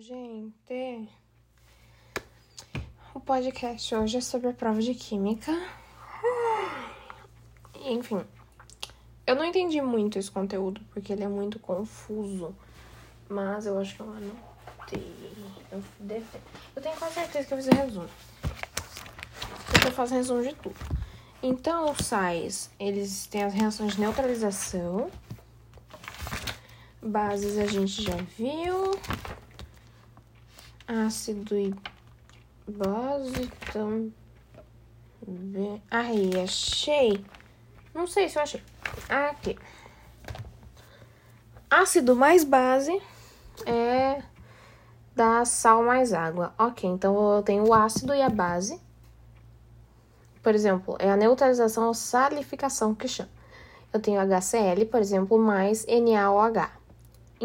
gente. O podcast hoje é sobre a prova de química. Enfim, eu não entendi muito esse conteúdo porque ele é muito confuso. Mas eu acho que eu anotei. Eu, deve... eu tenho quase certeza que eu fiz resumo. Porque eu faço resumo de tudo. Então, os sais, eles têm as reações de neutralização. Bases a gente já viu ácido e base também. Aí, achei. Não sei se eu achei. Aqui. Ácido mais base é da sal mais água. Ok, então eu tenho o ácido e a base. Por exemplo, é a neutralização ou salificação que chama. Eu tenho HCl, por exemplo, mais NaOH.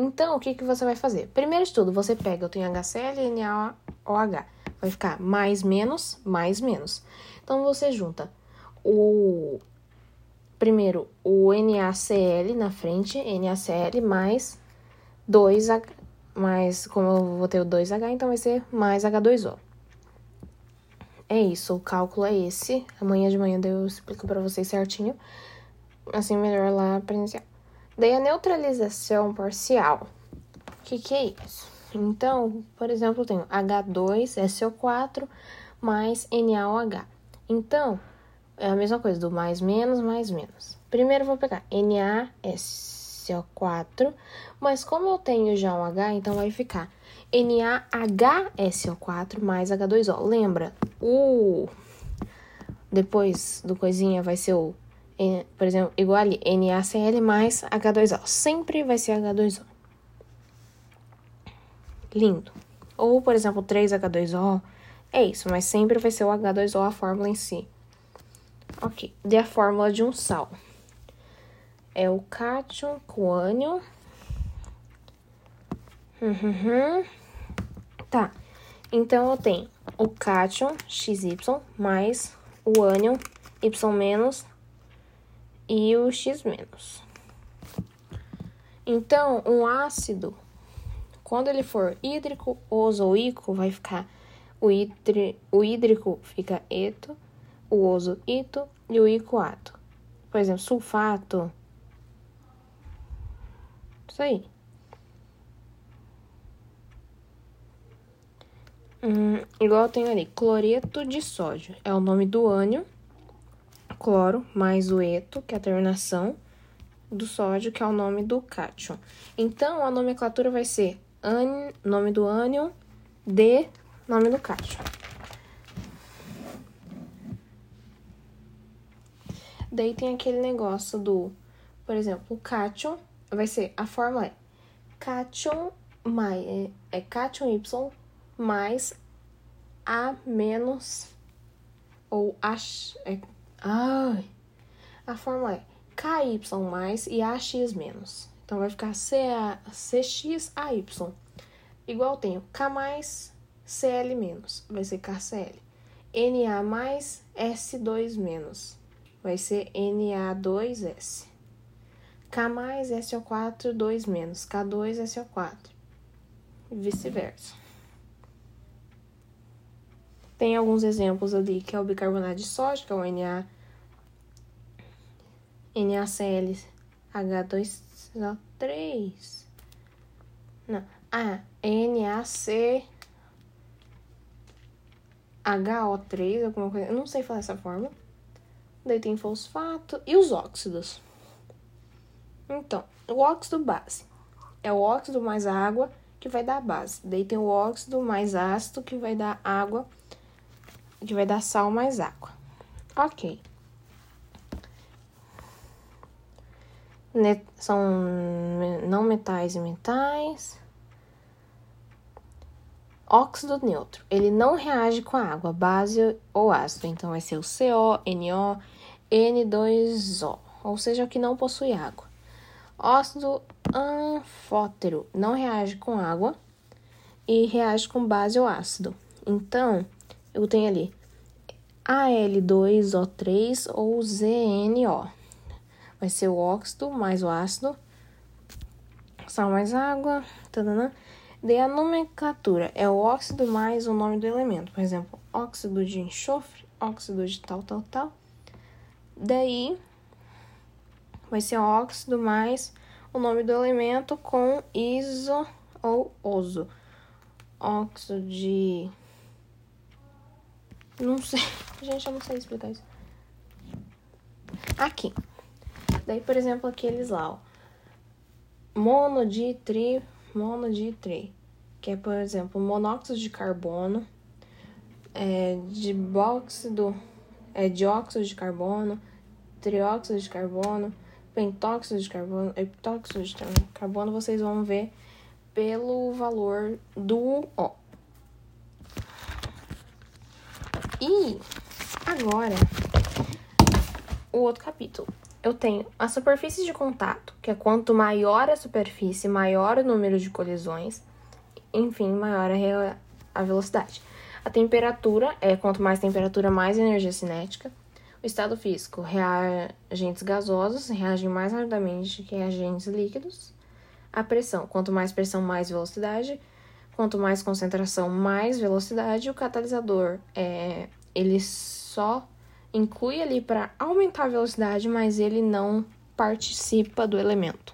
Então, o que, que você vai fazer? Primeiro de tudo, você pega, eu tenho HCl NaOH. Vai ficar mais, menos, mais, menos. Então, você junta o... Primeiro, o NaCl na frente, NaCl mais 2H, mais, como eu vou ter o 2H, então vai ser mais H2O. É isso, o cálculo é esse. Amanhã de manhã eu explico para vocês certinho. Assim, melhor lá presencial. Daí a neutralização parcial. O que, que é isso? Então, por exemplo, eu tenho H2SO4 mais NaOH. Então, é a mesma coisa do mais menos, mais menos. Primeiro eu vou pegar NaSO4, mas como eu tenho já um H, então vai ficar NaHSO4 mais H2O. Lembra, o depois do coisinha vai ser o por exemplo, igual ali, NaCl mais H2O. Sempre vai ser H2O. Lindo. Ou, por exemplo, 3H2O. É isso, mas sempre vai ser o H2O a fórmula em si. Ok. De a fórmula de um sal. É o cátion com ânion. Uhum. Tá. Então, eu tenho o cátion XY mais o ânion Y menos e o X. Então, um ácido, quando ele for hídrico ozoico, vai ficar o, hidri, o hídrico fica eto, o oso ito e o ico ato. Por exemplo, sulfato. Isso aí. Hum, igual tenho ali, cloreto de sódio. É o nome do ânion cloro mais o eto, que é a terminação do sódio, que é o nome do cátion. Então, a nomenclatura vai ser an, nome do ânion, de nome do cátion. Daí tem aquele negócio do, por exemplo, o cátion vai ser, a fórmula é cátion mais, é, é cátion Y mais A menos, ou A, é Ai. A fórmula é KY mais e AX menos. Então vai ficar CA, CXAY. Igual tenho K mais CL menos. Vai ser KCL. NA mais S2 menos. Vai ser NA2S. K mais SO4 2 menos. K2 SO4. E vice-versa. Tem alguns exemplos ali, que é o bicarbonato de sódio, que é o Na, NaCl H2O3. Não. Ah, NaC HO3, alguma coisa. Eu não sei falar essa forma. Daí tem fosfato e os óxidos. Então, o óxido base é o óxido mais água que vai dar base. Daí tem o óxido mais ácido que vai dar água que vai dar sal mais água. Ok. São não metais e metais. Óxido neutro. Ele não reage com a água, base ou ácido. Então, vai ser o CO, NO, N2O. Ou seja, o que não possui água. Óxido anfótero. Não reage com água e reage com base ou ácido. Então, eu tenho ali Al2O3 ou ZNO. Vai ser o óxido mais o ácido, sal mais água, tadana. Daí a nomenclatura é o óxido mais o nome do elemento. Por exemplo, óxido de enxofre, óxido de tal, tal, tal. Daí vai ser óxido mais o nome do elemento com iso ou oso. Óxido de. Não sei. Gente, eu não sei explicar isso. Aqui. Daí, por exemplo, aqueles lá, ó. Mono de tri monoditri, que é, por exemplo, monóxido de carbono, é, é, dióxido de carbono, trióxido de carbono, pentóxido de carbono, heptóxido de carbono, vocês vão ver pelo valor do O. E agora, o outro capítulo eu tenho a superfície de contato, que é quanto maior a superfície, maior o número de colisões, enfim, maior a velocidade. A temperatura é quanto mais temperatura, mais energia cinética. O estado físico, reagentes gasosos reagem mais rapidamente que reagentes líquidos. A pressão, quanto mais pressão, mais velocidade. Quanto mais concentração, mais velocidade. O catalisador, é, ele só inclui ali para aumentar a velocidade, mas ele não participa do elemento.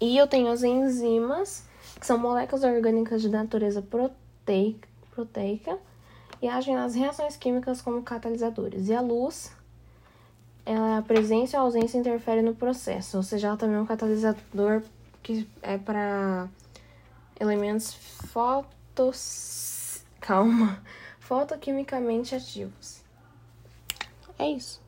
E eu tenho as enzimas, que são moléculas orgânicas de natureza proteica, proteica e agem nas reações químicas como catalisadores. E a luz, ela, a presença ou ausência interfere no processo, ou seja, ela também é um catalisador que é para elementos fotos. Calma fotoquimicamente ativos. É isso.